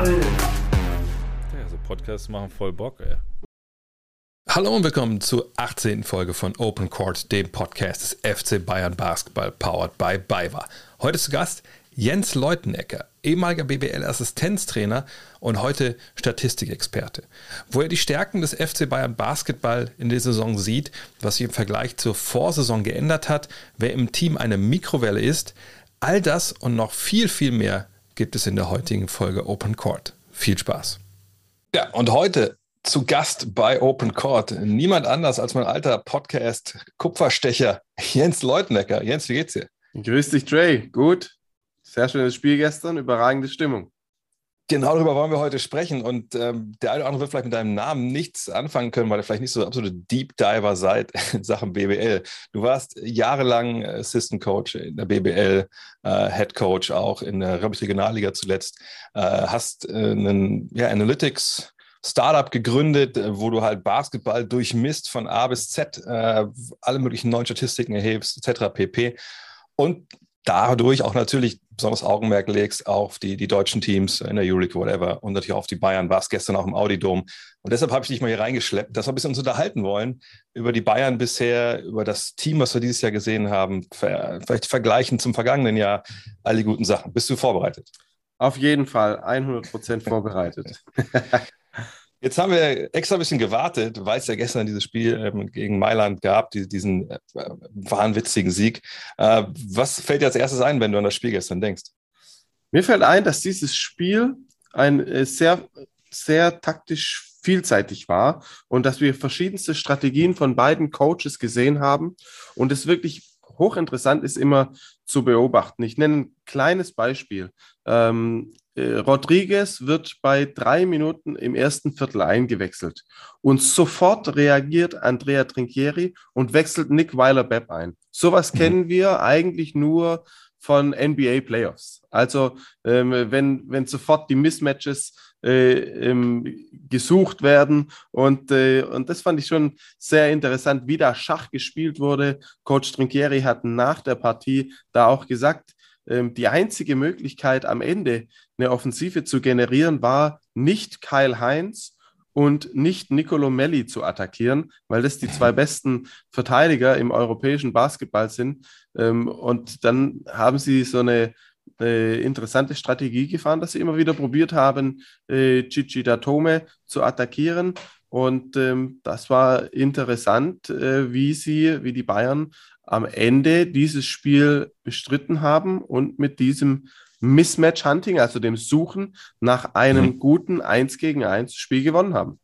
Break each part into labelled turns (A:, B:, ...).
A: Ball.
B: Ja, so Podcasts machen voll Bock, ey.
C: Hallo und willkommen zur 18. Folge von Open Court, dem Podcast des FC Bayern Basketball, powered by BayWa. Heute zu Gast Jens Leutenecker, ehemaliger BBL-Assistenztrainer und heute Statistikexperte. Wo er die Stärken des FC Bayern Basketball in der Saison sieht, was sich im Vergleich zur Vorsaison geändert hat, wer im Team eine Mikrowelle ist, all das und noch viel, viel mehr gibt es in der heutigen Folge Open Court. Viel Spaß. Ja, und heute zu Gast bei Open Court niemand anders als mein alter Podcast Kupferstecher Jens Leutenecker. Jens, wie geht's dir?
D: Grüß dich, Trey. Gut. Sehr schönes Spiel gestern, überragende Stimmung.
C: Genau darüber wollen wir heute sprechen. Und ähm, der eine oder andere wird vielleicht mit deinem Namen nichts anfangen können, weil ihr vielleicht nicht so absolute Deep Diver seid in Sachen BBL. Du warst jahrelang Assistant Coach in der BBL, äh, Head Coach auch in der, glaube ich, Regionalliga zuletzt. Äh, hast äh, einen ja, Analytics Startup gegründet, äh, wo du halt Basketball durchmisst von A bis Z, äh, alle möglichen neuen Statistiken erhebst, etc. pp. Und dadurch auch natürlich besonders Augenmerk legst auf die, die deutschen Teams in der Euroleague, whatever, und natürlich auf die Bayern, warst gestern auch im Audi-Dom. Und deshalb habe ich dich mal hier reingeschleppt, dass wir ein bisschen uns unterhalten wollen über die Bayern bisher, über das Team, was wir dieses Jahr gesehen haben, vielleicht vergleichen zum vergangenen Jahr, all die guten Sachen. Bist du vorbereitet?
D: Auf jeden Fall, 100 Prozent vorbereitet.
C: Jetzt haben wir extra ein bisschen gewartet, weil es ja gestern dieses Spiel ähm, gegen Mailand gab, die, diesen äh, wahnwitzigen Sieg. Äh, was fällt dir als erstes ein, wenn du an das Spiel gestern denkst?
D: Mir fällt ein, dass dieses Spiel ein äh, sehr, sehr taktisch vielseitig war und dass wir verschiedenste Strategien von beiden Coaches gesehen haben und es wirklich hochinteressant ist immer zu beobachten. Ich nenne ein kleines Beispiel. Ähm, äh, Rodriguez wird bei drei Minuten im ersten Viertel eingewechselt und sofort reagiert Andrea Trinchieri und wechselt Nick Weiler-Bepp ein. Sowas mhm. kennen wir eigentlich nur von NBA Playoffs. Also ähm, wenn, wenn sofort die Mismatches äh, ähm, gesucht werden und, äh, und das fand ich schon sehr interessant, wie da Schach gespielt wurde. Coach Trinchieri hat nach der Partie da auch gesagt, die einzige Möglichkeit am Ende eine Offensive zu generieren war nicht Kyle Heinz und nicht Nicolo Melli zu attackieren, weil das die zwei besten Verteidiger im europäischen Basketball sind. Ähm, und dann haben sie so eine äh, interessante Strategie gefahren, dass sie immer wieder probiert haben, äh, Chichi Datome zu attackieren. Und ähm, das war interessant, äh, wie sie, wie die Bayern am Ende dieses Spiel bestritten haben und mit diesem Mismatch Hunting, also dem Suchen nach einem mhm. guten 1 gegen 1 Spiel gewonnen haben.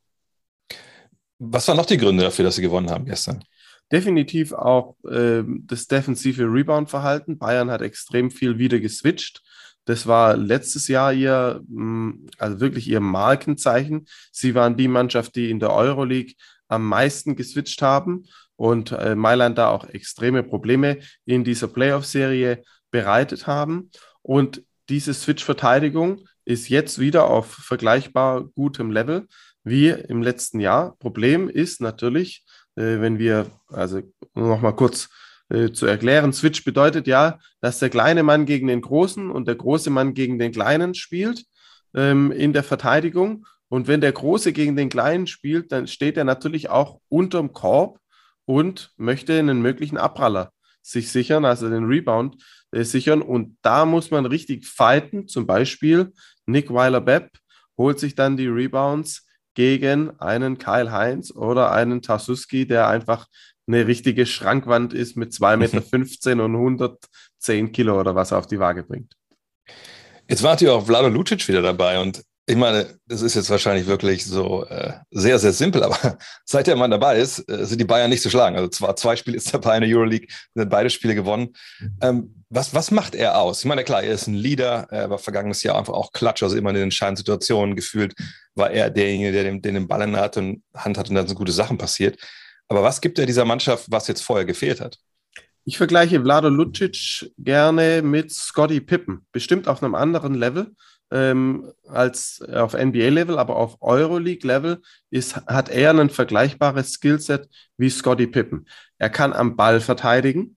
C: Was waren noch die Gründe dafür, dass sie gewonnen haben gestern?
D: Definitiv auch äh, das defensive Rebound-Verhalten. Bayern hat extrem viel wieder geswitcht. Das war letztes Jahr ihr, mm, also wirklich ihr Markenzeichen. Sie waren die Mannschaft, die in der Euroleague am meisten geswitcht haben und äh, Mailand da auch extreme Probleme in dieser Playoff-Serie bereitet haben. Und diese Switch-Verteidigung ist jetzt wieder auf vergleichbar gutem Level wie im letzten Jahr. Problem ist natürlich, äh, wenn wir, also nochmal kurz äh, zu erklären, Switch bedeutet ja, dass der kleine Mann gegen den großen und der große Mann gegen den kleinen spielt ähm, in der Verteidigung. Und wenn der Große gegen den Kleinen spielt, dann steht er natürlich auch unterm Korb und möchte einen möglichen Abpraller sich sichern, also den Rebound äh, sichern. Und da muss man richtig fighten. Zum Beispiel Nick Weiler-Bepp holt sich dann die Rebounds gegen einen Kyle Heinz oder einen Tasuski, der einfach eine richtige Schrankwand ist mit 2,15 Meter und 110 Kilo oder was er auf die Waage bringt.
C: Jetzt war natürlich auch Vlado Lucic wieder dabei und ich meine, das ist jetzt wahrscheinlich wirklich so äh, sehr, sehr simpel, aber seit der Mann dabei ist, äh, sind die Bayern nicht zu schlagen. Also zwar zwei Spiele ist dabei in der Euroleague, sind beide Spiele gewonnen. Ähm, was, was macht er aus? Ich meine, klar, er ist ein Leader, er war vergangenes Jahr einfach auch Klatsch, also immer in den entscheidenden Situationen gefühlt, war er derjenige, der den, den, den Ball in der Hand, und Hand hat und dann so gute Sachen passiert. Aber was gibt er dieser Mannschaft, was jetzt vorher gefehlt hat?
D: Ich vergleiche Vlado Lucic gerne mit Scotty Pippen, bestimmt auf einem anderen Level ähm, als auf NBA-Level, aber auf Euroleague-Level hat er ein vergleichbares Skillset wie Scotty Pippen. Er kann am Ball verteidigen,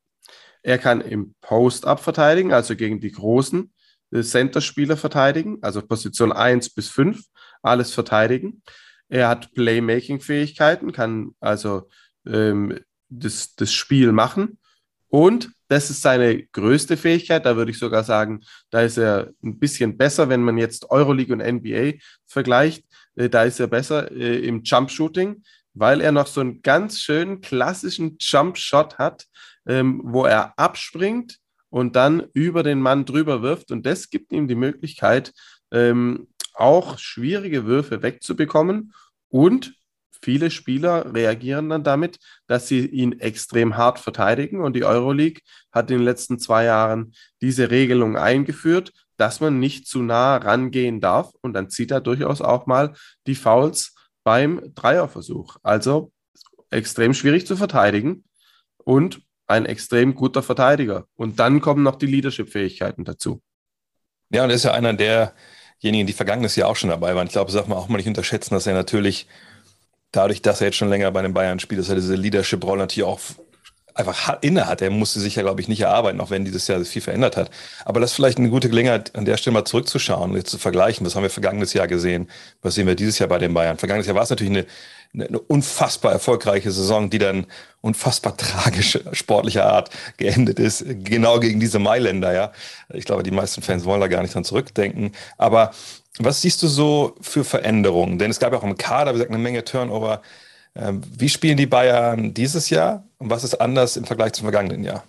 D: er kann im Post-Up verteidigen, also gegen die Großen. äh, Center-Spieler verteidigen, also Position 1 bis 5, alles verteidigen. Er hat Playmaking-Fähigkeiten, kann also ähm, das, das Spiel machen. Und das ist seine größte Fähigkeit. Da würde ich sogar sagen, da ist er ein bisschen besser, wenn man jetzt Euroleague und NBA vergleicht. Äh, da ist er besser äh, im Jump Shooting, weil er noch so einen ganz schönen klassischen Jump Shot hat, ähm, wo er abspringt und dann über den Mann drüber wirft. Und das gibt ihm die Möglichkeit, ähm, auch schwierige Würfe wegzubekommen. Und viele Spieler reagieren dann damit, dass sie ihn extrem hart verteidigen. Und die Euroleague hat in den letzten zwei Jahren diese Regelung eingeführt, dass man nicht zu nah rangehen darf. Und dann zieht er durchaus auch mal die Fouls beim Dreierversuch. Also extrem schwierig zu verteidigen und ein extrem guter Verteidiger. Und dann kommen noch die Leadership-Fähigkeiten dazu.
C: Ja, und er ist ja einer derjenigen, die vergangenes Jahr auch schon dabei waren. Ich glaube, das darf man auch mal nicht unterschätzen, dass er natürlich dadurch, dass er jetzt schon länger bei den Bayern spielt, dass er diese Leadership-Rolle natürlich auch einfach inne hat. Er musste sich ja, glaube ich, nicht erarbeiten, auch wenn dieses Jahr viel verändert hat. Aber das ist vielleicht eine gute Gelegenheit, an der Stelle mal zurückzuschauen und jetzt zu vergleichen. Was haben wir vergangenes Jahr gesehen? Was sehen wir dieses Jahr bei den Bayern? Vergangenes Jahr war es natürlich eine, eine, eine unfassbar erfolgreiche Saison, die dann unfassbar tragische sportlicher Art geendet ist. Genau gegen diese Mailänder, ja. Ich glaube, die meisten Fans wollen da gar nicht dran zurückdenken. Aber was siehst du so für Veränderungen? Denn es gab ja auch im Kader, wie gesagt, eine Menge Turnover. Ähm, wie spielen die Bayern dieses Jahr und was ist anders im Vergleich zum vergangenen Jahr?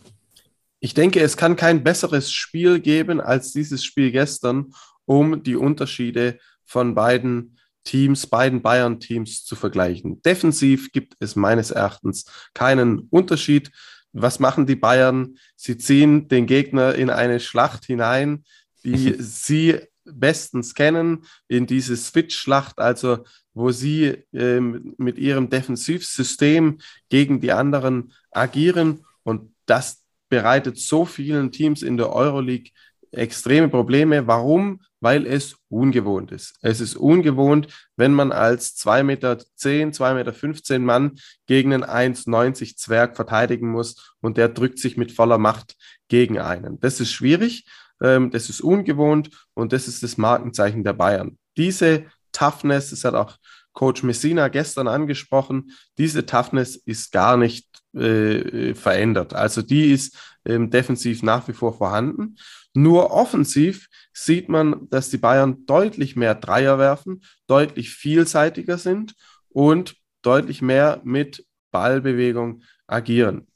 D: Ich denke, es kann kein besseres Spiel geben als dieses Spiel gestern, um die Unterschiede von beiden Teams, beiden Bayern-Teams zu vergleichen. Defensiv gibt es meines Erachtens keinen Unterschied. Was machen die Bayern? Sie ziehen den Gegner in eine Schlacht hinein, die sie bestens kennen, in diese Switch-Schlacht, also wo sie ähm, mit ihrem Defensivsystem gegen die anderen agieren. Und das bereitet so vielen Teams in der Euroleague extreme Probleme. Warum? Weil es ungewohnt ist. Es ist ungewohnt, wenn man als 2,10 Meter, 2,15 Meter Mann gegen einen 1,90 Zwerg verteidigen muss und der drückt sich mit voller Macht gegen einen. Das ist schwierig, ähm, das ist ungewohnt und das ist das Markenzeichen der Bayern. Diese Toughness, das hat auch Coach Messina gestern angesprochen, diese Toughness ist gar nicht äh, verändert. Also die ist ähm, defensiv nach wie vor vorhanden. Nur offensiv sieht man, dass die Bayern deutlich mehr Dreier werfen, deutlich vielseitiger sind und deutlich mehr mit Ballbewegung agieren.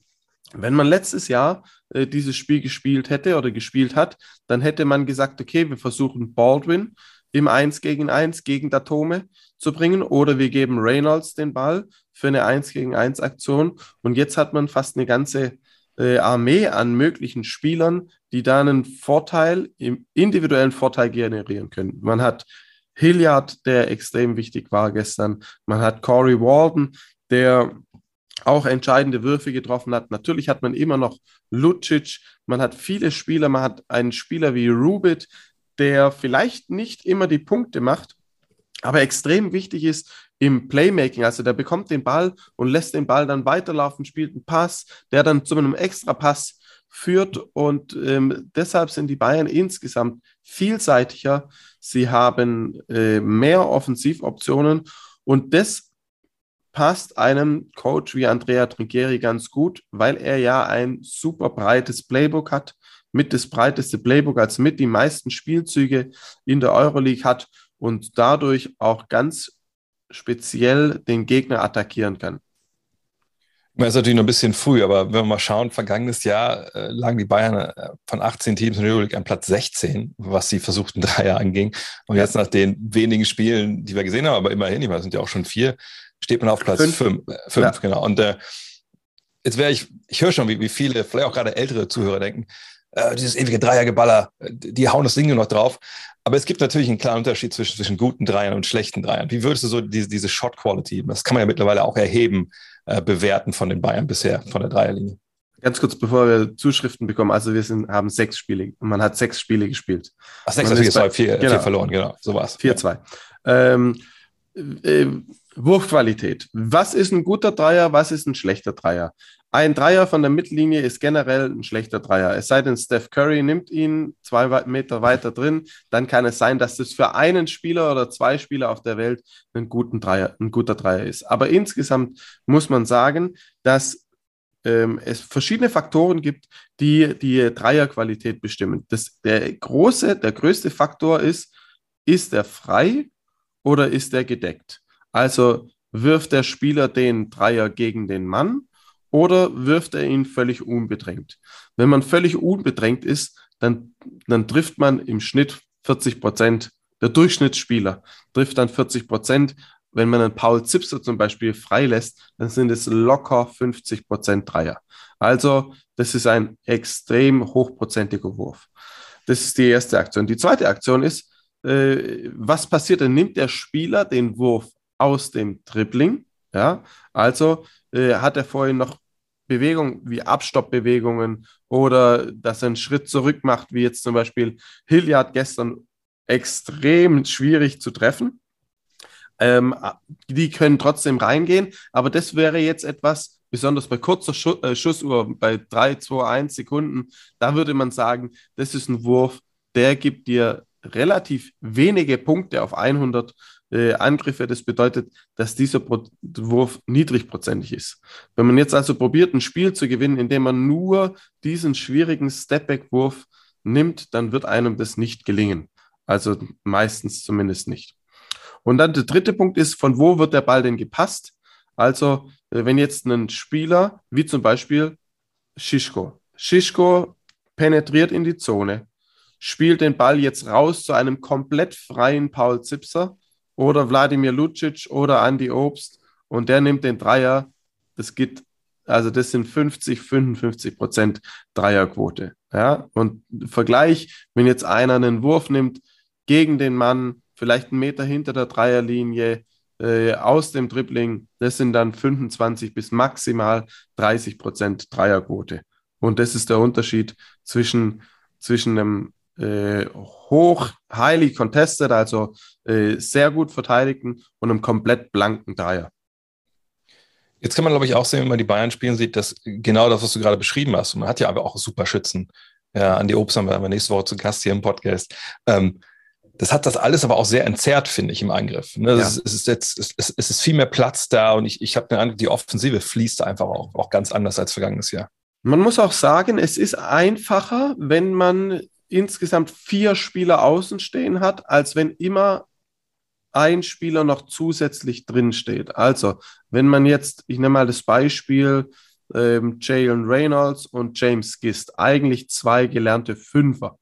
D: Wenn man letztes Jahr äh, dieses Spiel gespielt hätte oder gespielt hat, dann hätte man gesagt, okay, wir versuchen Baldwin im 1 gegen 1 gegen Datome zu bringen oder wir geben Reynolds den Ball für eine 1 gegen 1 Aktion und jetzt hat man fast eine ganze äh, Armee an möglichen Spielern, die da einen Vorteil, im individuellen Vorteil generieren können. Man hat Hilliard, der extrem wichtig war gestern. Man hat Corey Walden, der auch entscheidende Würfe getroffen hat. Natürlich hat man immer noch Lucic, man hat viele Spieler, man hat einen Spieler wie Rubit, der vielleicht nicht immer die Punkte macht, aber extrem wichtig ist im Playmaking. Also der bekommt den Ball und lässt den Ball dann weiterlaufen, spielt einen Pass, der dann zu einem Extra-Pass führt. Und ähm, deshalb sind die Bayern insgesamt vielseitiger. Sie haben äh, mehr Offensivoptionen und das passt einem Coach wie Andrea Trinchieri ganz gut, weil er ja ein super breites Playbook hat mit das breiteste Playbook, als mit die meisten Spielzüge in der Euroleague hat und dadurch auch ganz speziell den Gegner attackieren kann.
C: Das ist natürlich noch ein bisschen früh, aber wenn wir mal schauen, vergangenes Jahr äh, lagen die Bayern äh, von 18 Teams in der Euroleague an Platz 16, was die versuchten Dreier anging. Und jetzt nach den wenigen Spielen, die wir gesehen haben, aber immerhin, ich meine, sind ja auch schon vier, steht man auf Platz 5. Fünf, fünf, äh, fünf ja. genau. Und äh, jetzt wäre ich, ich höre schon, wie, wie viele, vielleicht auch gerade ältere Zuhörer denken, äh, dieses ewige Dreiergeballer, die hauen das Ding nur noch drauf. Aber es gibt natürlich einen klaren Unterschied zwischen, zwischen guten Dreiern und schlechten Dreiern. Wie würdest du so diese, diese Shot Quality, das kann man ja mittlerweile auch erheben, äh, bewerten von den Bayern bisher, von der Dreierlinie?
D: Ganz kurz, bevor wir Zuschriften bekommen. Also wir sind, haben sechs Spiele und man hat sechs Spiele gespielt.
C: Ach, sechs, also bei, vier, genau, vier verloren, genau. So war es.
D: 4-2. Ähm, äh, Wurfqualität. Was ist ein guter Dreier, was ist ein schlechter Dreier? Ein Dreier von der Mittellinie ist generell ein schlechter Dreier. Es sei denn, Steph Curry nimmt ihn zwei Meter weiter drin, dann kann es sein, dass das für einen Spieler oder zwei Spieler auf der Welt ein, guten Dreier, ein guter Dreier ist. Aber insgesamt muss man sagen, dass ähm, es verschiedene Faktoren gibt, die die Dreierqualität bestimmen. Das, der große, der größte Faktor ist, ist er frei oder ist er gedeckt? Also wirft der Spieler den Dreier gegen den Mann oder wirft er ihn völlig unbedrängt? Wenn man völlig unbedrängt ist, dann, dann trifft man im Schnitt 40 Prozent. Der Durchschnittsspieler trifft dann 40 Prozent. Wenn man einen Paul Zipser zum Beispiel freilässt, dann sind es locker 50 Prozent Dreier. Also das ist ein extrem hochprozentiger Wurf. Das ist die erste Aktion. Die zweite Aktion ist, äh, was passiert? Dann nimmt der Spieler den Wurf aus dem Dribbling. Ja, also äh, hat er vorhin noch Bewegungen wie Abstoppbewegungen oder dass er einen Schritt zurück macht, wie jetzt zum Beispiel Hilliard gestern extrem schwierig zu treffen. Ähm, die können trotzdem reingehen, aber das wäre jetzt etwas, besonders bei kurzer Schuss, äh, Schussuhr, bei 3, 2, 1 Sekunden, da würde man sagen, das ist ein Wurf, der gibt dir relativ wenige Punkte auf 100 äh, Angriffe. Das bedeutet, dass dieser Pro Wurf niedrigprozentig ist. Wenn man jetzt also probiert, ein Spiel zu gewinnen, indem man nur diesen schwierigen Stepback-Wurf nimmt, dann wird einem das nicht gelingen. Also meistens zumindest nicht. Und dann der dritte Punkt ist, von wo wird der Ball denn gepasst? Also, äh, wenn jetzt ein Spieler, wie zum Beispiel Shishko, Shishko penetriert in die Zone, spielt den Ball jetzt raus zu einem komplett freien Paul Zipser oder Wladimir Lucic oder Andy Obst und der nimmt den Dreier. Das geht, also das sind 50, 55 Prozent Dreierquote. Ja, und Vergleich, wenn jetzt einer einen Wurf nimmt gegen den Mann, vielleicht einen Meter hinter der Dreierlinie, äh, aus dem Dribbling, das sind dann 25 bis maximal 30 Prozent Dreierquote. Und das ist der Unterschied zwischen, zwischen einem äh, hoch, highly contested, also äh, sehr gut verteidigten und einem komplett blanken Dreier.
C: Jetzt kann man, glaube ich, auch sehen, wenn man die Bayern spielen sieht, dass genau das, was du gerade beschrieben hast, und man hat ja aber auch super Schützen. Ja, Andi Obst haben wir nächste Woche zu Gast hier im Podcast. Ähm, das hat das alles aber auch sehr entzerrt, finde ich, im Angriff. Ne? Ja. Es, ist jetzt, es, es, ist viel mehr Platz da und ich, ich habe den Eindruck, die Offensive fließt einfach auch, auch ganz anders als vergangenes Jahr.
D: Man muss auch sagen, es ist einfacher, wenn man insgesamt vier Spieler außen stehen hat, als wenn immer ein Spieler noch zusätzlich drin steht. Also, wenn man jetzt, ich nehme mal das Beispiel, ähm, Jalen Reynolds und James Gist, eigentlich zwei gelernte Fünfer.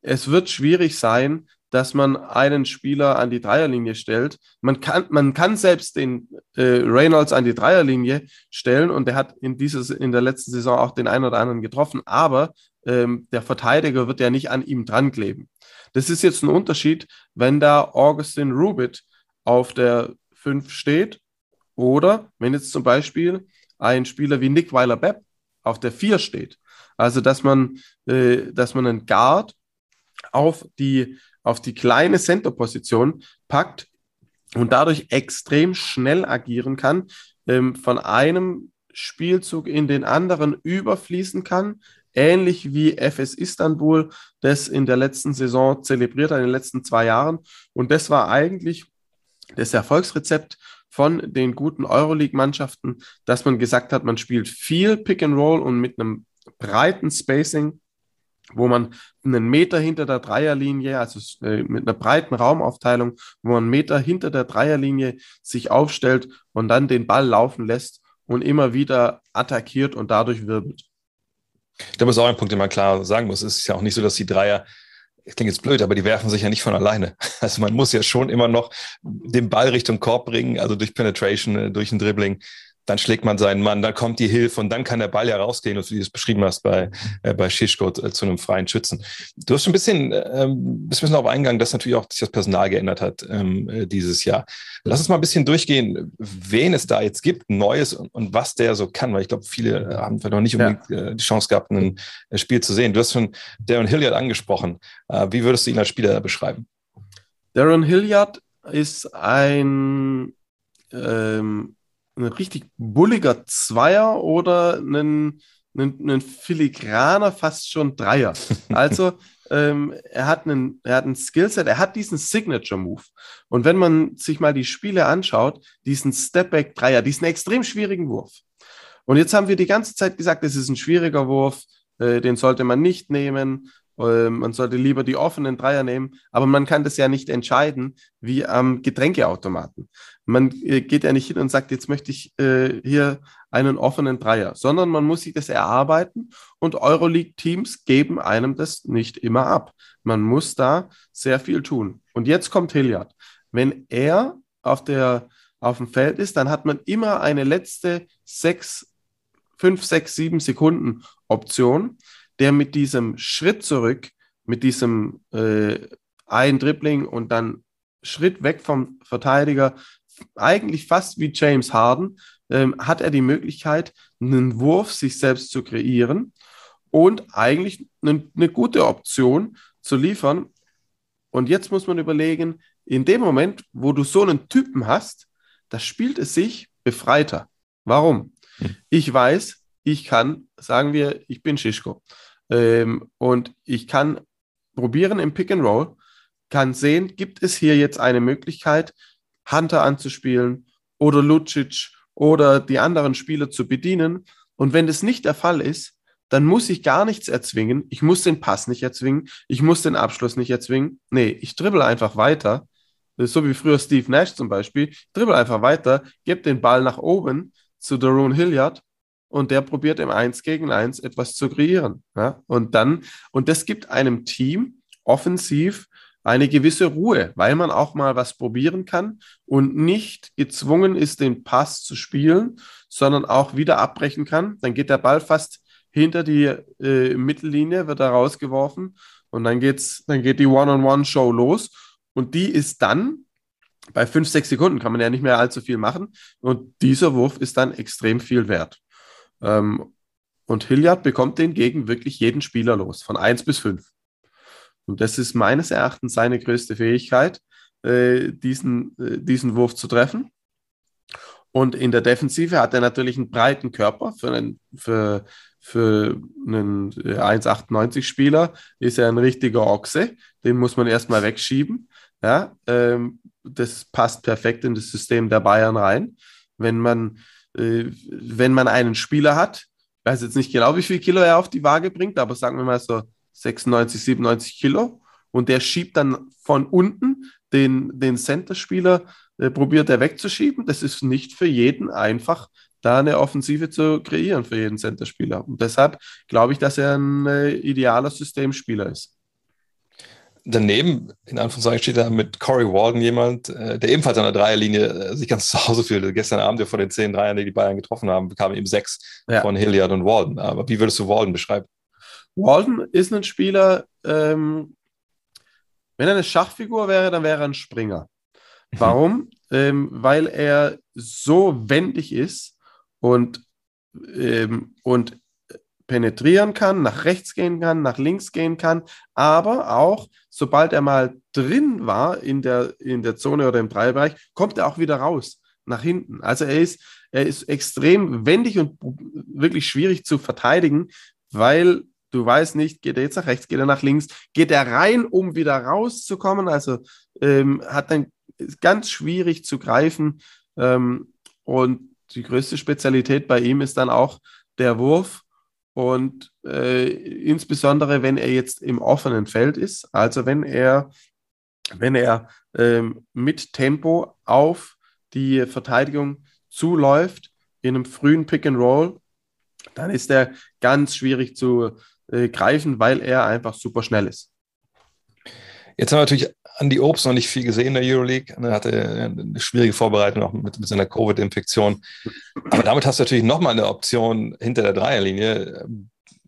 D: Es wird schwierig sein, dass man einen Spieler an die Dreierlinie stellt. Man kann, man kann selbst den äh, Reynolds an die Dreierlinie stellen und der hat in, dieses, in der letzten Saison auch den einen oder anderen getroffen, aber ähm, der Verteidiger wird ja nicht an ihm dran kleben. Das ist jetzt ein Unterschied, wenn da Augustin Rubit auf der 5 steht oder wenn jetzt zum Beispiel ein Spieler wie Nick Weiler-Bepp auf der 4 steht. Also, dass man, äh, dass man einen Guard auf die auf die kleine Center-Position packt und dadurch extrem schnell agieren kann, ähm, von einem Spielzug in den anderen überfließen kann, ähnlich wie FS Istanbul das in der letzten Saison zelebriert hat, in den letzten zwei Jahren. Und das war eigentlich das Erfolgsrezept von den guten Euroleague-Mannschaften, dass man gesagt hat, man spielt viel Pick and Roll und mit einem breiten Spacing wo man einen Meter hinter der Dreierlinie, also äh, mit einer breiten Raumaufteilung, wo man einen Meter hinter der Dreierlinie sich aufstellt und dann den Ball laufen lässt und immer wieder attackiert und dadurch wirbelt.
C: Das ist auch ein Punkt, den man klar sagen muss. Es ist ja auch nicht so, dass die Dreier, ich denke jetzt blöd, aber die werfen sich ja nicht von alleine. Also man muss ja schon immer noch den Ball Richtung Korb bringen, also durch Penetration, äh, durch ein Dribbling dann schlägt man seinen Mann, dann kommt die Hilfe und dann kann der Ball ja rausgehen, wie du es beschrieben hast bei, äh, bei Schischko äh, zu einem freien Schützen. Du hast schon ein bisschen, ähm, bist ein bisschen auf eingegangen, dass natürlich auch sich das Personal geändert hat ähm, äh, dieses Jahr. Lass uns mal ein bisschen durchgehen, wen es da jetzt gibt, Neues und, und was der so kann, weil ich glaube, viele haben noch nicht unbedingt ja. äh, die Chance gehabt, ein äh, Spiel zu sehen. Du hast schon Darren Hilliard angesprochen. Äh, wie würdest du ihn als Spieler beschreiben?
D: Darren Hilliard ist ein ähm, ein richtig bulliger Zweier oder ein, ein, ein filigraner, fast schon Dreier. Also ähm, er hat einen, er hat ein Skillset, er hat diesen Signature-Move. Und wenn man sich mal die Spiele anschaut, diesen Stepback-Dreier, diesen extrem schwierigen Wurf. Und jetzt haben wir die ganze Zeit gesagt, es ist ein schwieriger Wurf, äh, den sollte man nicht nehmen. Äh, man sollte lieber die offenen Dreier nehmen, aber man kann das ja nicht entscheiden wie am Getränkeautomaten. Man äh, geht ja nicht hin und sagt, jetzt möchte ich äh, hier einen offenen Dreier, sondern man muss sich das erarbeiten und Euroleague-Teams geben einem das nicht immer ab. Man muss da sehr viel tun. Und jetzt kommt Hilliard. Wenn er auf, der, auf dem Feld ist, dann hat man immer eine letzte sechs, fünf, sechs, sieben Sekunden Option, der mit diesem Schritt zurück, mit diesem äh, ein Dribbling und dann Schritt weg vom Verteidiger eigentlich fast wie James Harden, ähm, hat er die Möglichkeit, einen Wurf sich selbst zu kreieren und eigentlich eine, eine gute Option zu liefern. Und jetzt muss man überlegen, in dem Moment, wo du so einen Typen hast, da spielt es sich befreiter. Warum? Hm. Ich weiß, ich kann, sagen wir, ich bin Schischko ähm, und ich kann probieren im Pick and Roll, kann sehen, gibt es hier jetzt eine Möglichkeit, Hunter anzuspielen oder Lucic oder die anderen Spieler zu bedienen. Und wenn das nicht der Fall ist, dann muss ich gar nichts erzwingen. Ich muss den Pass nicht erzwingen. Ich muss den Abschluss nicht erzwingen. Nee, ich dribbel einfach weiter. So wie früher Steve Nash zum Beispiel. Dribbel einfach weiter, gebe den Ball nach oben zu Darun Hilliard und der probiert im 1 gegen 1 etwas zu kreieren. Ja? Und dann, und das gibt einem Team offensiv eine gewisse Ruhe, weil man auch mal was probieren kann und nicht gezwungen ist, den Pass zu spielen, sondern auch wieder abbrechen kann. Dann geht der Ball fast hinter die äh, Mittellinie, wird er rausgeworfen und dann, geht's, dann geht die One-on-One-Show los und die ist dann bei fünf, sechs Sekunden kann man ja nicht mehr allzu viel machen und dieser Wurf ist dann extrem viel wert. Ähm, und Hilliard bekommt den gegen wirklich jeden Spieler los, von eins bis fünf. Und das ist meines Erachtens seine größte Fähigkeit, äh, diesen, äh, diesen Wurf zu treffen. Und in der Defensive hat er natürlich einen breiten Körper. Für einen, für, für einen 1,98-Spieler äh, ist er ein richtiger Ochse. Den muss man erstmal wegschieben. Ja, ähm, das passt perfekt in das System der Bayern rein. Wenn man, wenn man einen Spieler hat, ich weiß jetzt nicht genau, wie viel Kilo er auf die Waage bringt, aber sagen wir mal so 96, 97 Kilo und der schiebt dann von unten den, den Center-Spieler, äh, probiert er wegzuschieben. Das ist nicht für jeden einfach, da eine Offensive zu kreieren für jeden Center-Spieler. Und deshalb glaube ich, dass er ein äh, idealer Systemspieler ist.
C: Daneben, in Anführungszeichen, steht da mit Corey Walden jemand, äh, der ebenfalls an der Dreierlinie äh, sich ganz zu Hause fühlte. Gestern Abend, ja vor den zehn Dreiern, die die Bayern getroffen haben, bekamen ihm sechs ja. von Hilliard und Walden. Aber wie würdest du Walden beschreiben?
D: Walden ist ein Spieler, ähm, wenn er eine Schachfigur wäre, dann wäre er ein Springer. Mhm. Warum? ähm, weil er so wendig ist und, ähm, und penetrieren kann, nach rechts gehen kann, nach links gehen kann, aber auch, sobald er mal drin war in der, in der Zone oder im Dreierbereich, kommt er auch wieder raus, nach hinten. Also er ist, er ist extrem wendig und wirklich schwierig zu verteidigen, weil Du weißt nicht, geht er jetzt nach rechts, geht er nach links, geht er rein, um wieder rauszukommen. Also ähm, hat dann ganz schwierig zu greifen. Ähm, und die größte Spezialität bei ihm ist dann auch der Wurf. Und äh, insbesondere, wenn er jetzt im offenen Feld ist, also wenn er, wenn er ähm, mit Tempo auf die Verteidigung zuläuft, in einem frühen Pick and Roll, dann ist er ganz schwierig zu, äh, greifen, weil er einfach super schnell ist.
C: Jetzt haben wir natürlich an die Obst noch nicht viel gesehen in der Euroleague. Er hatte eine schwierige Vorbereitung auch mit, mit seiner Covid-Infektion. Aber damit hast du natürlich nochmal eine Option hinter der Dreierlinie,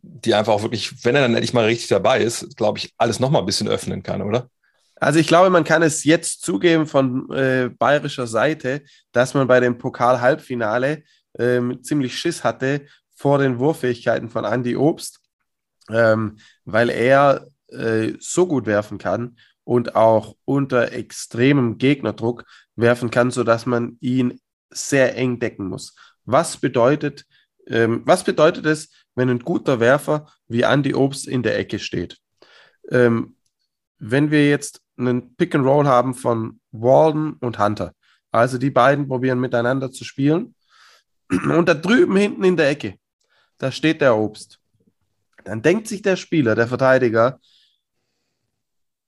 C: die einfach auch wirklich, wenn er dann endlich mal richtig dabei ist, glaube ich, alles nochmal ein bisschen öffnen kann, oder?
D: Also ich glaube, man kann es jetzt zugeben von äh, bayerischer Seite, dass man bei dem Pokal-Halbfinale äh, ziemlich Schiss hatte vor den Wurffähigkeiten von Andy Obst ähm, weil er äh, so gut werfen kann und auch unter extremem Gegnerdruck werfen kann, sodass man ihn sehr eng decken muss. Was bedeutet, ähm, was bedeutet es, wenn ein guter Werfer wie Andy Obst in der Ecke steht? Ähm, wenn wir jetzt einen Pick and Roll haben von Walden und Hunter, also die beiden probieren miteinander zu spielen, und da drüben hinten in der Ecke, da steht der Obst. Dann denkt sich der Spieler, der Verteidiger,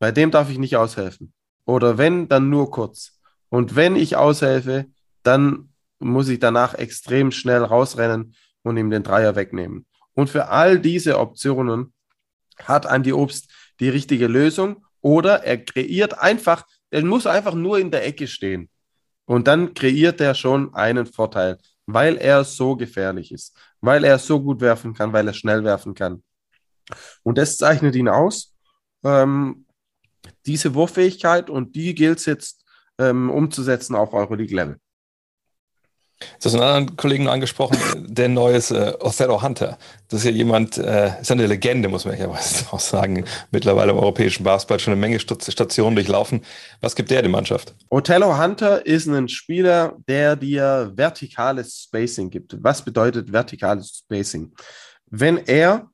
D: bei dem darf ich nicht aushelfen. Oder wenn, dann nur kurz. Und wenn ich aushelfe, dann muss ich danach extrem schnell rausrennen und ihm den Dreier wegnehmen. Und für all diese Optionen hat Andy Obst die richtige Lösung oder er kreiert einfach, er muss einfach nur in der Ecke stehen. Und dann kreiert er schon einen Vorteil, weil er so gefährlich ist, weil er so gut werfen kann, weil er schnell werfen kann. Und das zeichnet ihn aus. Ähm, diese Wurffähigkeit und die gilt es jetzt ähm, umzusetzen auf Euroleague-Level.
C: Das ist einen anderen Kollegen angesprochen, der neue äh, Othello Hunter. Das ist ja jemand, äh, ist eine Legende, muss man ja auch sagen. Mittlerweile im europäischen Basketball schon eine Menge Stationen durchlaufen. Was gibt der der Mannschaft?
D: Othello Hunter ist ein Spieler, der dir vertikales Spacing gibt. Was bedeutet vertikales Spacing? Wenn er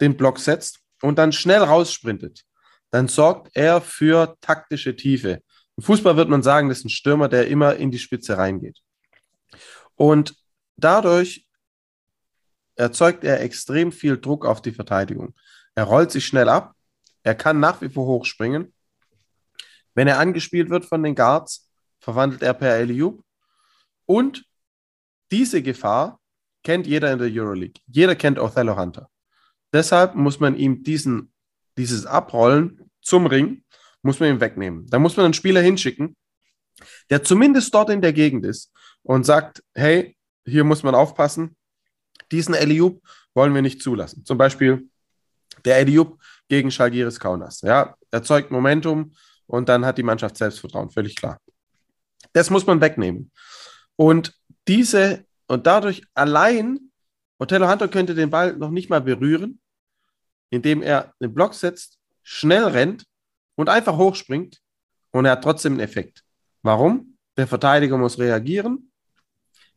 D: den Block setzt und dann schnell raussprintet, dann sorgt er für taktische Tiefe. Im Fußball wird man sagen, das ist ein Stürmer, der immer in die Spitze reingeht. Und dadurch erzeugt er extrem viel Druck auf die Verteidigung. Er rollt sich schnell ab, er kann nach wie vor hochspringen. Wenn er angespielt wird von den Guards, verwandelt er per Eliup. Und diese Gefahr kennt jeder in der Euroleague. Jeder kennt Othello Hunter. Deshalb muss man ihm diesen, dieses Abrollen zum Ring, muss man ihm wegnehmen. Da muss man einen Spieler hinschicken, der zumindest dort in der Gegend ist und sagt, hey, hier muss man aufpassen, diesen Eliup wollen wir nicht zulassen. Zum Beispiel der Eliup gegen Schalgiris Kaunas. Ja, erzeugt Momentum und dann hat die Mannschaft Selbstvertrauen, völlig klar. Das muss man wegnehmen. Und diese, und dadurch allein, Otello Hunter könnte den Ball noch nicht mal berühren, indem er den Block setzt, schnell rennt und einfach hochspringt und er hat trotzdem einen Effekt. Warum? Der Verteidiger muss reagieren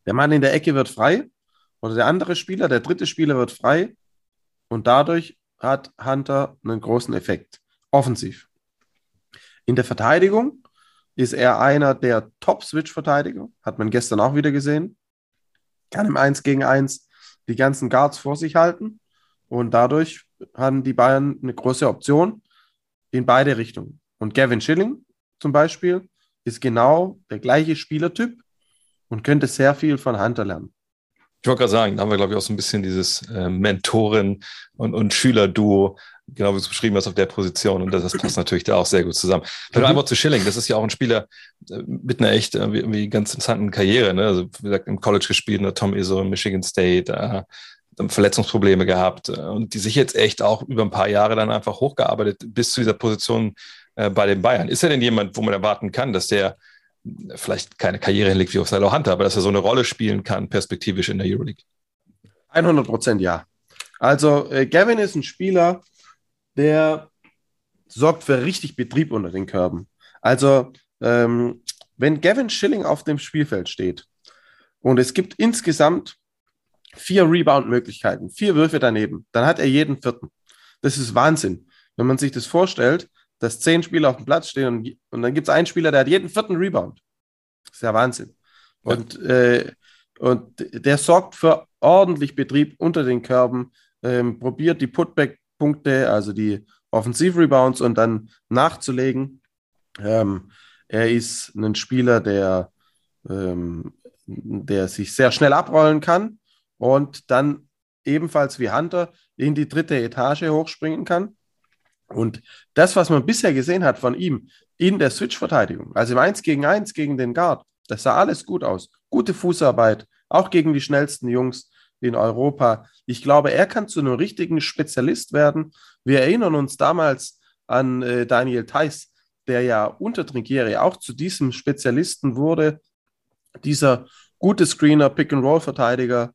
D: der Mann in der Ecke wird frei oder der andere Spieler, der dritte Spieler wird frei und dadurch hat Hunter einen großen Effekt. Offensiv. In der Verteidigung ist er einer der Top-Switch-Verteidiger, hat man gestern auch wieder gesehen. Kann im 1 gegen 1 die ganzen Guards vor sich halten und dadurch haben die Bayern eine große Option in beide Richtungen. Und Gavin Schilling zum Beispiel ist genau der gleiche Spielertyp, und könnte sehr viel von Hunter lernen.
C: Ich wollte gerade sagen, da haben wir, glaube ich, auch so ein bisschen dieses äh, Mentoren- und, und Schüler-Duo, genau wie du es beschrieben hast, auf der Position. Und das, das passt natürlich da auch sehr gut zusammen. Vielleicht mhm. einfach zu Schilling, das ist ja auch ein Spieler äh, mit einer echt äh, wie, ganz interessanten Karriere. Ne? Also, wie gesagt, im College gespielt, ne? Tom Izzo in Michigan State, äh, Verletzungsprobleme gehabt äh, und die sich jetzt echt auch über ein paar Jahre dann einfach hochgearbeitet bis zu dieser Position äh, bei den Bayern. Ist er denn jemand, wo man erwarten kann, dass der vielleicht keine Karriere hinlegt wie auf Silo Hunter, aber dass er so eine Rolle spielen kann, perspektivisch in der Euroleague.
D: 100 Prozent ja. Also äh, Gavin ist ein Spieler, der sorgt für richtig Betrieb unter den Körben. Also ähm, wenn Gavin Schilling auf dem Spielfeld steht und es gibt insgesamt vier Rebound-Möglichkeiten, vier Würfe daneben, dann hat er jeden vierten. Das ist Wahnsinn. Wenn man sich das vorstellt, dass zehn Spieler auf dem Platz stehen und, und dann gibt es einen Spieler, der hat jeden vierten Rebound. Das ist ja Wahnsinn. Und, ja. Äh, und der sorgt für ordentlich Betrieb unter den Körben, ähm, probiert die Putback-Punkte, also die Offensiv-Rebounds und dann nachzulegen. Ähm, er ist ein Spieler, der, ähm, der sich sehr schnell abrollen kann und dann ebenfalls wie Hunter in die dritte Etage hochspringen kann. Und das, was man bisher gesehen hat von ihm in der Switch-Verteidigung, also im 1 gegen 1 gegen den Guard, das sah alles gut aus. Gute Fußarbeit, auch gegen die schnellsten Jungs in Europa. Ich glaube, er kann zu einem richtigen Spezialist werden. Wir erinnern uns damals an äh, Daniel Theiss, der ja unter Trinkieri auch zu diesem Spezialisten wurde. Dieser gute Screener, Pick-and-Roll-Verteidiger.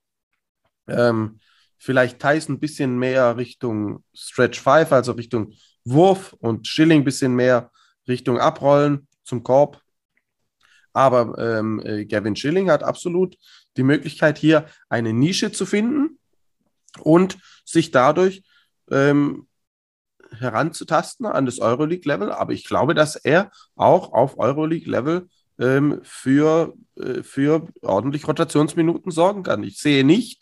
D: Ähm, vielleicht Thais ein bisschen mehr Richtung Stretch 5, also Richtung Wurf und Schilling ein bisschen mehr Richtung Abrollen zum Korb. Aber ähm, äh, Gavin Schilling hat absolut die Möglichkeit, hier eine Nische zu finden und sich dadurch ähm, heranzutasten an das Euroleague-Level. Aber ich glaube, dass er auch auf Euroleague-Level ähm, für, äh, für ordentlich Rotationsminuten sorgen kann. Ich sehe nicht,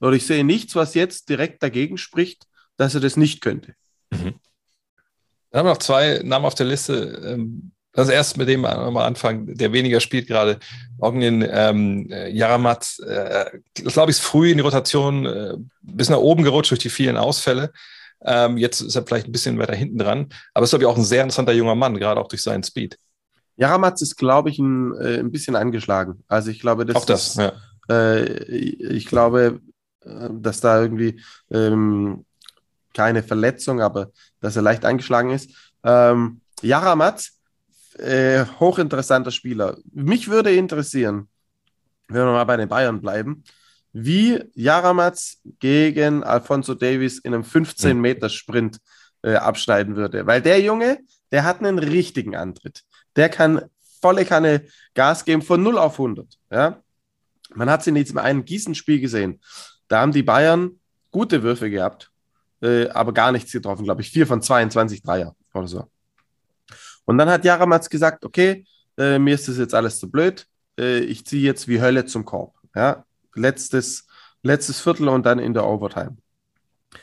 D: oder ich sehe nichts, was jetzt direkt dagegen spricht, dass er das nicht könnte. Mhm.
C: Dann haben wir noch zwei Namen auf der Liste. Ähm, das erst mit dem mal anfangen, der weniger spielt gerade. Ognin ähm, Jaramat, äh, glaube ich, ist früh in die Rotation äh, bis nach oben gerutscht durch die vielen Ausfälle. Ähm, jetzt ist er vielleicht ein bisschen weiter hinten dran. Aber ist, glaube ich, auch ein sehr interessanter junger Mann, gerade auch durch seinen Speed.
D: Jaramatz ist, glaube ich, ein, äh, ein bisschen angeschlagen. Also ich glaube,
C: das auch das, ist,
D: ja. Äh, ich glaube, äh, dass da irgendwie ähm, keine Verletzung, aber dass er leicht angeschlagen ist. Ähm, Jaramatz äh, hochinteressanter Spieler. Mich würde interessieren, wenn wir mal bei den Bayern bleiben, wie Jaramatz gegen Alfonso Davis in einem 15-Meter-Sprint äh, abschneiden würde. Weil der Junge, der hat einen richtigen Antritt. Der kann volle Kanne Gas geben von 0 auf 100. Ja? Man hat es in diesem einen Gießen-Spiel gesehen. Da haben die Bayern gute Würfe gehabt, äh, aber gar nichts getroffen, glaube ich. 4 von 22 Dreier oder so. Und dann hat Jaramatz gesagt, okay, äh, mir ist das jetzt alles zu blöd. Äh, ich ziehe jetzt wie Hölle zum Korb. Ja? Letztes, letztes Viertel und dann in der Overtime.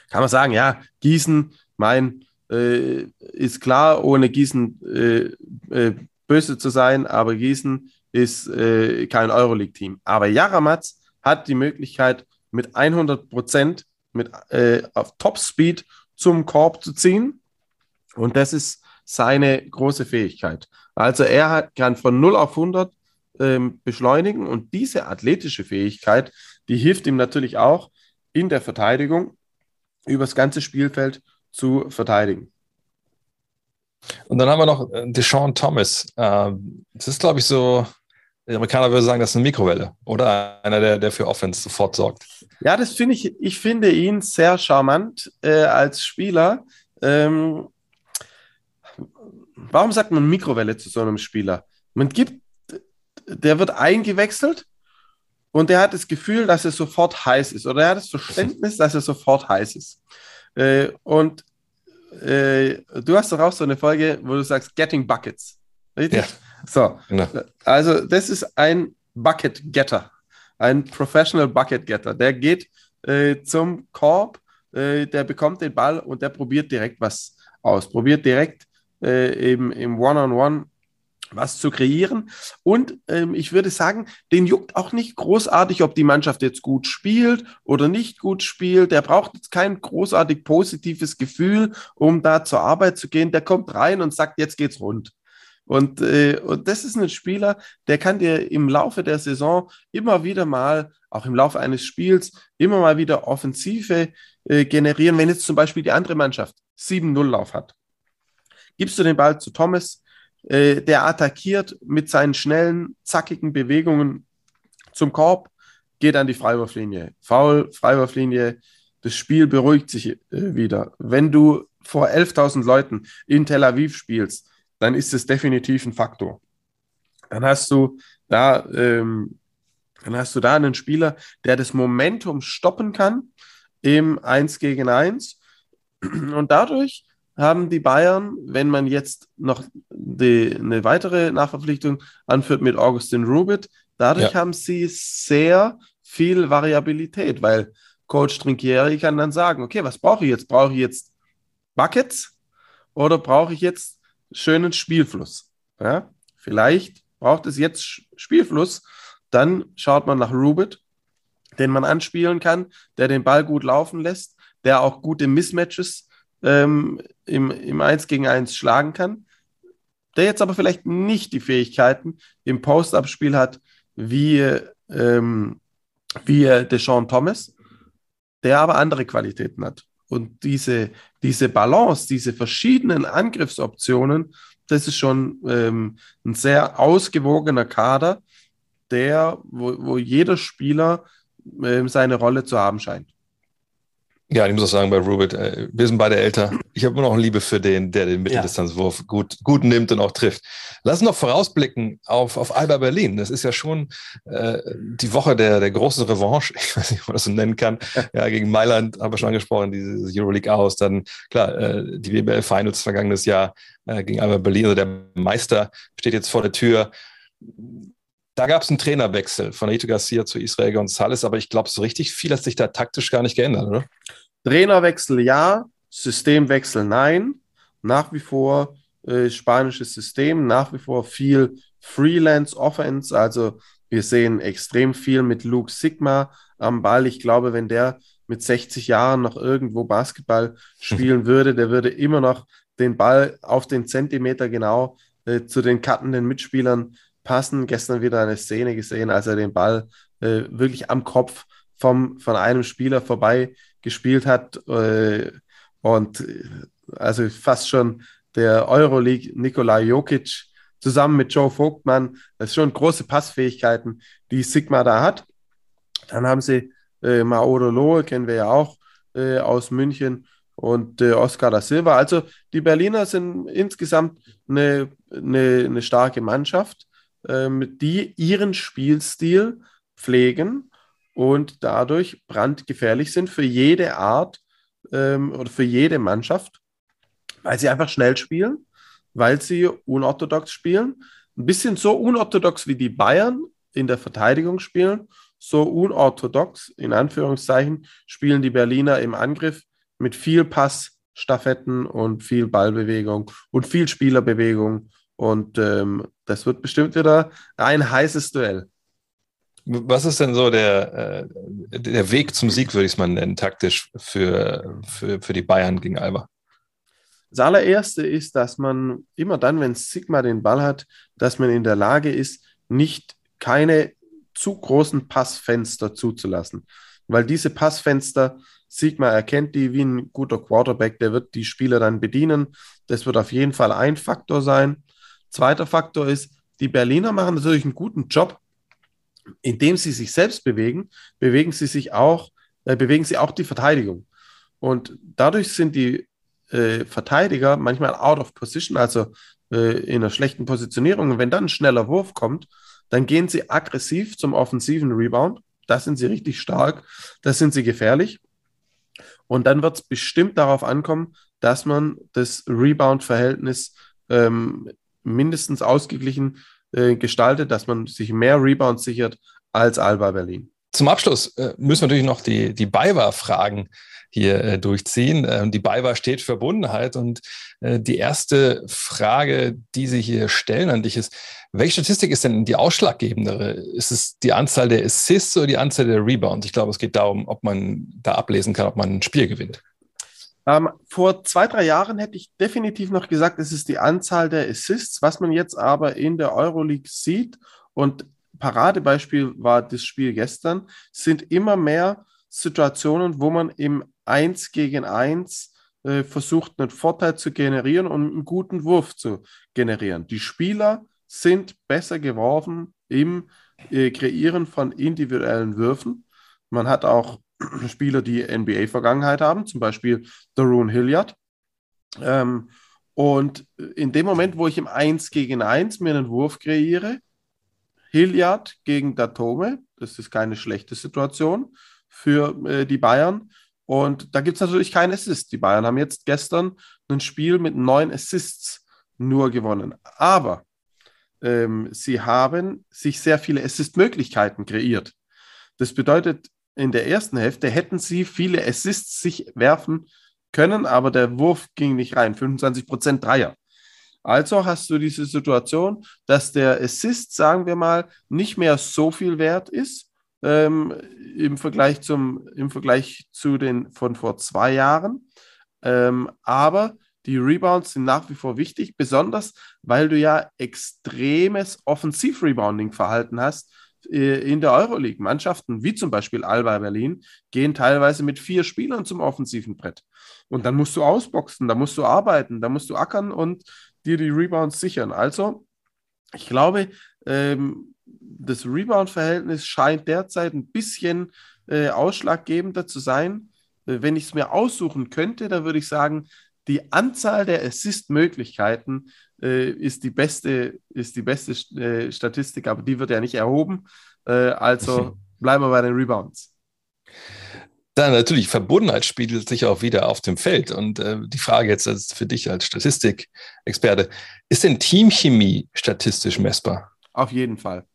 D: Kann man sagen, ja, Gießen, mein, äh, ist klar, ohne Gießen äh, äh, böse zu sein, aber Gießen ist kein Euroleague-Team. Aber Jaramatz hat die Möglichkeit, mit 100 Prozent mit, auf Top-Speed zum Korb zu ziehen. Und das ist seine große Fähigkeit. Also er hat, kann von 0 auf 100 ähm, beschleunigen und diese athletische Fähigkeit, die hilft ihm natürlich auch in der Verteidigung über das ganze Spielfeld zu verteidigen.
C: Und dann haben wir noch äh, Deshaun Thomas. Ähm, das ist, glaube ich, so, die Amerikaner würden sagen, das ist eine Mikrowelle oder einer, der, der für Offense sofort sorgt.
D: Ja, das finde ich, ich finde ihn sehr charmant äh, als Spieler. Ähm, warum sagt man Mikrowelle zu so einem Spieler? Man gibt, der wird eingewechselt und der hat das Gefühl, dass er sofort heiß ist oder er hat das Verständnis, dass er sofort heiß ist. Äh, und äh, du hast doch auch so eine Folge, wo du sagst Getting Buckets. Richtig? Ja. So. Genau. Also, das ist ein Bucket Getter, ein Professional Bucket Getter. Der geht äh, zum Korb, äh, der bekommt den Ball und der probiert direkt was aus. Probiert direkt äh, eben im One-on-One -on -One was zu kreieren. Und ähm, ich würde sagen, den juckt auch nicht großartig, ob die Mannschaft jetzt gut spielt oder nicht gut spielt. Der braucht jetzt kein großartig positives Gefühl, um da zur Arbeit zu gehen. Der kommt rein und sagt, jetzt geht's rund. Und, äh, und das ist ein Spieler, der kann dir im Laufe der Saison immer wieder mal, auch im Laufe eines Spiels, immer mal wieder Offensive äh, generieren. Wenn jetzt zum Beispiel die andere Mannschaft 7-0-Lauf hat, gibst du den Ball zu Thomas, äh, der attackiert mit seinen schnellen, zackigen Bewegungen zum Korb, geht an die Freiwurflinie. Foul, Freiwurflinie, das Spiel beruhigt sich äh, wieder. Wenn du vor 11.000 Leuten in Tel Aviv spielst, dann ist es definitiv ein Faktor. Dann hast du da, ähm, dann hast du da einen Spieler, der das Momentum stoppen kann im 1 gegen 1 und dadurch haben die Bayern, wenn man jetzt noch die, eine weitere Nachverpflichtung anführt mit Augustin Rubit, dadurch ja. haben sie sehr viel Variabilität, weil Coach Trinkieri kann dann sagen, okay, was brauche ich jetzt? Brauche ich jetzt Buckets oder brauche ich jetzt schönen Spielfluss? Ja? Vielleicht braucht es jetzt Spielfluss, dann schaut man nach Rubit, den man anspielen kann, der den Ball gut laufen lässt, der auch gute Mismatches ähm, im, im 1 gegen 1 schlagen kann, der jetzt aber vielleicht nicht die Fähigkeiten im Post-Up-Spiel hat, wie, ähm, wie Deshaun Thomas, der aber andere Qualitäten hat. Und diese, diese Balance, diese verschiedenen Angriffsoptionen, das ist schon ähm, ein sehr ausgewogener Kader, der, wo, wo jeder Spieler ähm, seine Rolle zu haben scheint.
C: Ja, ich muss auch sagen, bei Rubit, äh, wir sind beide älter. Ich habe immer noch Liebe für den, der den Mitteldistanzwurf ja. gut, gut nimmt und auch trifft. Lass uns noch vorausblicken auf, auf Alba Berlin. Das ist ja schon äh, die Woche der, der großen Revanche, ich weiß nicht, ob man das so nennen kann. Ja, gegen Mailand haben wir schon angesprochen, dieses Euroleague aus. Dann, klar, äh, die WBL Finals vergangenes Jahr äh, gegen Alba Berlin. Also der Meister steht jetzt vor der Tür da gab es einen Trainerwechsel von Rito Garcia zu Israel González, aber ich glaube, so richtig viel hat sich da taktisch gar nicht geändert, oder?
D: Trainerwechsel ja, Systemwechsel nein. Nach wie vor äh, spanisches System, nach wie vor viel Freelance Offense. Also wir sehen extrem viel mit Luke Sigma am Ball. Ich glaube, wenn der mit 60 Jahren noch irgendwo Basketball spielen würde, der würde immer noch den Ball auf den Zentimeter genau äh, zu den cuttenden Mitspielern passen. Gestern wieder eine Szene gesehen, als er den Ball äh, wirklich am Kopf vom, von einem Spieler vorbei gespielt hat. Äh, und äh, also fast schon der Euroleague Nikola Jokic zusammen mit Joe Vogtmann. Das sind schon große Passfähigkeiten, die Sigma da hat. Dann haben sie äh, Mauro Lohe, kennen wir ja auch äh, aus München, und äh, Oscar da Silva. Also die Berliner sind insgesamt eine, eine, eine starke Mannschaft ähm, die ihren Spielstil pflegen und dadurch brandgefährlich sind für jede Art ähm, oder für jede Mannschaft, weil sie einfach schnell spielen, weil sie unorthodox spielen. Ein bisschen so unorthodox wie die Bayern in der Verteidigung spielen, so unorthodox, in Anführungszeichen, spielen die Berliner im Angriff mit viel Pass, Staffetten und viel Ballbewegung und viel Spielerbewegung und ähm, das wird bestimmt wieder ein heißes Duell.
C: Was ist denn so der, äh, der Weg zum Sieg, würde ich es mal nennen, taktisch für, für, für die Bayern gegen Alba?
D: Das allererste ist, dass man immer dann, wenn Sigma den Ball hat, dass man in der Lage ist, nicht keine zu großen Passfenster zuzulassen. Weil diese Passfenster, Sigma erkennt die wie ein guter Quarterback, der wird die Spieler dann bedienen. Das wird auf jeden Fall ein Faktor sein. Zweiter Faktor ist, die Berliner machen natürlich einen guten Job, indem sie sich selbst bewegen, bewegen sie sich auch, äh, bewegen sie auch die Verteidigung. Und dadurch sind die äh, Verteidiger manchmal out of position, also äh, in einer schlechten Positionierung. Und wenn dann ein schneller Wurf kommt, dann gehen sie aggressiv zum offensiven Rebound. Da sind sie richtig stark, da sind sie gefährlich. Und dann wird es bestimmt darauf ankommen, dass man das Rebound-Verhältnis ähm, mindestens ausgeglichen äh, gestaltet, dass man sich mehr Rebounds sichert als Alba Berlin.
C: Zum Abschluss äh, müssen wir natürlich noch die, die BayWa-Fragen hier äh, durchziehen. Ähm, die BayWa steht für Verbundenheit und äh, die erste Frage, die Sie hier stellen an dich ist, welche Statistik ist denn die ausschlaggebendere? Ist es die Anzahl der Assists oder die Anzahl der Rebounds? Ich glaube, es geht darum, ob man da ablesen kann, ob man ein Spiel gewinnt.
D: Ähm, vor zwei, drei Jahren hätte ich definitiv noch gesagt, es ist die Anzahl der Assists, was man jetzt aber in der Euroleague sieht. Und Paradebeispiel war das Spiel gestern, sind immer mehr Situationen, wo man im 1 gegen 1 äh, versucht, einen Vorteil zu generieren und einen guten Wurf zu generieren. Die Spieler sind besser geworfen im äh, Kreieren von individuellen Würfen. Man hat auch Spieler, die NBA-Vergangenheit haben, zum Beispiel Darun Hilliard. Ähm, und in dem Moment, wo ich im 1 gegen 1 mir einen Wurf kreiere, Hilliard gegen Datome, das ist keine schlechte Situation für äh, die Bayern. Und da gibt es natürlich keinen Assist. Die Bayern haben jetzt gestern ein Spiel mit neun Assists nur gewonnen. Aber ähm, sie haben sich sehr viele Assist-Möglichkeiten kreiert. Das bedeutet, in der ersten Hälfte hätten sie viele Assists sich werfen können, aber der Wurf ging nicht rein. 25% Dreier. Also hast du diese Situation, dass der Assist, sagen wir mal, nicht mehr so viel wert ist ähm, im, Vergleich zum, im Vergleich zu den von vor zwei Jahren. Ähm, aber die Rebounds sind nach wie vor wichtig, besonders weil du ja extremes Offensiv-Rebounding-Verhalten hast in der Euroleague. Mannschaften wie zum Beispiel Alba Berlin gehen teilweise mit vier Spielern zum offensiven Brett. Und dann musst du ausboxen, da musst du arbeiten, da musst du ackern und dir die Rebounds sichern. Also, ich glaube, ähm, das Rebound-Verhältnis scheint derzeit ein bisschen äh, ausschlaggebender zu sein äh, wenn ich es mir aussuchen könnte, dann würde ich sagen, die Anzahl der Assist-Möglichkeiten äh, ist die beste, ist die beste äh, Statistik, aber die wird ja nicht erhoben. Äh, also bleiben wir bei den Rebounds.
C: Dann natürlich, Verbundenheit spiegelt sich auch wieder auf dem Feld. Und äh, die Frage jetzt als für dich als Statistikexperte, ist denn Teamchemie statistisch messbar?
D: Auf jeden Fall.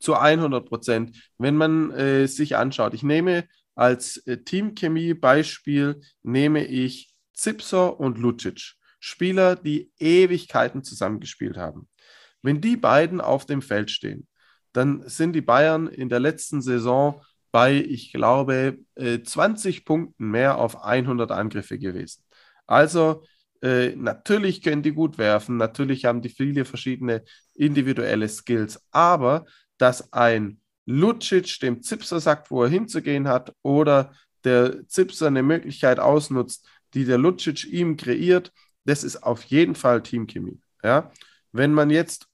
D: Zu 100 Prozent. Wenn man äh, sich anschaut, ich nehme als äh, Teamchemie-Beispiel, nehme ich Zipser und Lucic. Spieler, die Ewigkeiten zusammengespielt haben. Wenn die beiden auf dem Feld stehen, dann sind die Bayern in der letzten Saison bei, ich glaube, 20 äh, Punkten mehr auf 100 Angriffe gewesen. Also äh, natürlich können die gut werfen, natürlich haben die viele verschiedene individuelle Skills, aber dass ein Lucic dem Zipser sagt, wo er hinzugehen hat, oder der Zipser eine Möglichkeit ausnutzt, die der Lucic ihm kreiert, das ist auf jeden Fall Teamchemie. Ja? Wenn man jetzt,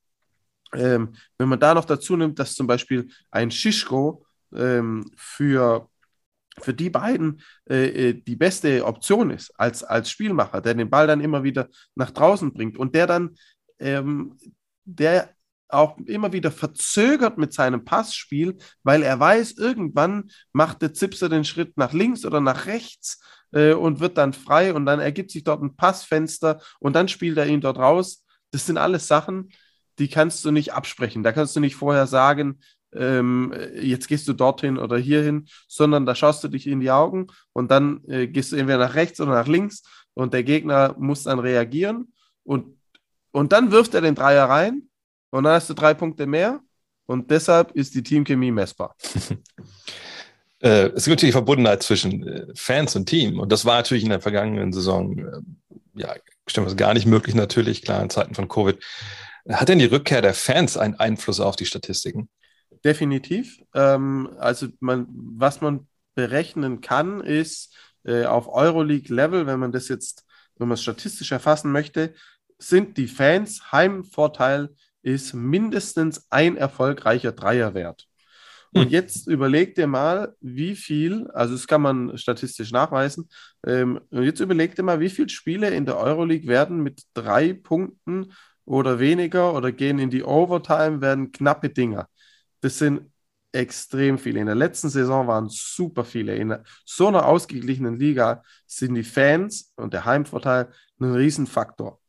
D: ähm, wenn man da noch dazu nimmt, dass zum Beispiel ein Schischko ähm, für, für die beiden äh, äh, die beste Option ist als, als Spielmacher, der den Ball dann immer wieder nach draußen bringt und der dann, ähm, der auch immer wieder verzögert mit seinem Passspiel, weil er weiß, irgendwann macht der Zipser den Schritt nach links oder nach rechts äh, und wird dann frei und dann ergibt sich dort ein Passfenster und dann spielt er ihn dort raus. Das sind alles Sachen, die kannst du nicht absprechen. Da kannst du nicht vorher sagen, ähm, jetzt gehst du dorthin oder hierhin, sondern da schaust du dich in die Augen und dann äh, gehst du entweder nach rechts oder nach links und der Gegner muss dann reagieren und, und dann wirft er den Dreier rein und dann hast du drei Punkte mehr und deshalb ist die Teamchemie messbar.
C: äh, es gibt natürlich Verbundenheit zwischen äh, Fans und Team und das war natürlich in der vergangenen Saison äh, ja, bestimmt gar nicht möglich natürlich, klar in Zeiten von Covid. Hat denn die Rückkehr der Fans einen Einfluss auf die Statistiken?
D: definitiv. Ähm, also man, was man berechnen kann, ist äh, auf Euroleague-Level, wenn man das jetzt, wenn man es statistisch erfassen möchte, sind die Fans Heimvorteil ist mindestens ein erfolgreicher Dreierwert. Und hm. jetzt überleg dir mal, wie viel, also das kann man statistisch nachweisen, ähm, und jetzt überleg dir mal, wie viele Spiele in der Euroleague werden mit drei Punkten oder weniger oder gehen in die Overtime, werden knappe Dinger. Das sind extrem viele. In der letzten Saison waren super viele. In so einer ausgeglichenen Liga sind die Fans und der Heimvorteil ein Riesenfaktor.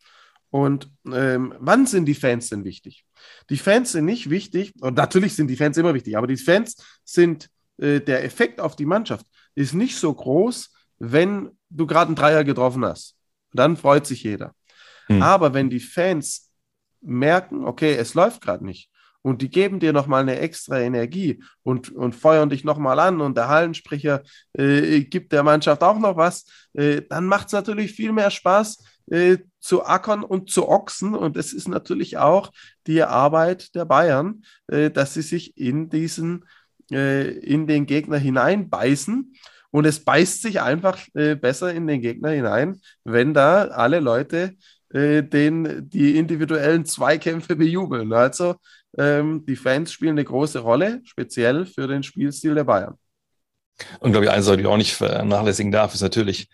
D: Und ähm, wann sind die Fans denn wichtig? Die Fans sind nicht wichtig, und natürlich sind die Fans immer wichtig, aber die Fans sind, äh, der Effekt auf die Mannschaft ist nicht so groß, wenn du gerade einen Dreier getroffen hast. Dann freut sich jeder. Hm. Aber wenn die Fans merken, okay, es läuft gerade nicht, und die geben dir nochmal eine extra Energie und, und feuern dich nochmal an und der Hallensprecher äh, gibt der Mannschaft auch noch was, äh, dann macht es natürlich viel mehr Spaß äh, zu ackern und zu ochsen und es ist natürlich auch die Arbeit der Bayern, äh, dass sie sich in diesen, äh, in den Gegner hineinbeißen und es beißt sich einfach äh, besser in den Gegner hinein, wenn da alle Leute den, die individuellen Zweikämpfe bejubeln. Also ähm, die Fans spielen eine große Rolle, speziell für den Spielstil der Bayern.
C: Und glaube ich, Sache, die ich auch nicht vernachlässigen darf, ist natürlich,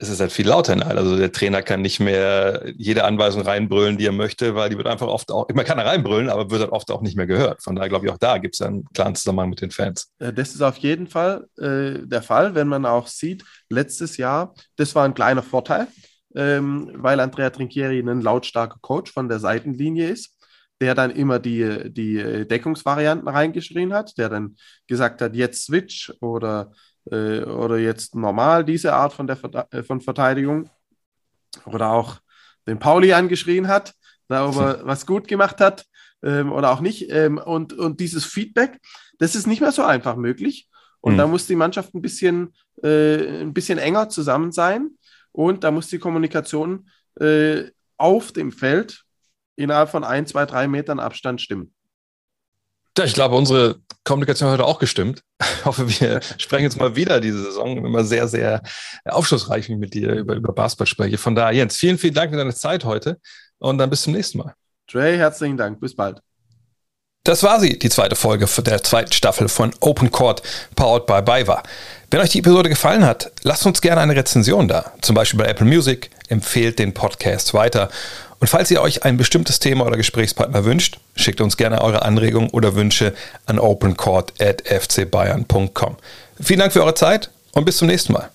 C: es ist halt viel lauter in. Also der Trainer kann nicht mehr jede Anweisung reinbrüllen, die er möchte, weil die wird einfach oft auch, man kann reinbrüllen, aber wird halt oft auch nicht mehr gehört. Von daher glaube ich, auch da gibt es einen klaren Zusammenhang mit den Fans.
D: Das ist auf jeden Fall äh, der Fall, wenn man auch sieht, letztes Jahr, das war ein kleiner Vorteil, ähm, weil Andrea Trinchieri ein lautstarker Coach von der Seitenlinie ist der dann immer die, die Deckungsvarianten reingeschrien hat, der dann gesagt hat, jetzt Switch oder, äh, oder jetzt normal diese Art von, der, äh, von Verteidigung. Oder auch den Pauli angeschrien hat, da ob er was gut gemacht hat ähm, oder auch nicht. Ähm, und, und dieses Feedback, das ist nicht mehr so einfach möglich. Und mhm. da muss die Mannschaft ein bisschen, äh, ein bisschen enger zusammen sein. Und da muss die Kommunikation äh, auf dem Feld innerhalb von ein, zwei, drei Metern Abstand stimmen.
C: Ja, ich glaube, unsere Kommunikation hat auch gestimmt. Ich hoffe, wir sprechen jetzt mal wieder diese Saison. Immer sehr, sehr aufschlussreich, wie ich mit dir über, über Basketball spreche. Von daher, Jens, vielen, vielen Dank für deine Zeit heute und dann bis zum nächsten Mal.
D: Trey, herzlichen Dank. Bis bald.
C: Das war sie, die zweite Folge der zweiten Staffel von Open Court powered by BayWa. Wenn euch die Episode gefallen hat, lasst uns gerne eine Rezension da. Zum Beispiel bei Apple Music. Empfehlt den Podcast weiter. Und falls ihr euch ein bestimmtes Thema oder Gesprächspartner wünscht, schickt uns gerne eure Anregungen oder Wünsche an opencourt.fcbayern.com. Vielen Dank für eure Zeit und bis zum nächsten Mal.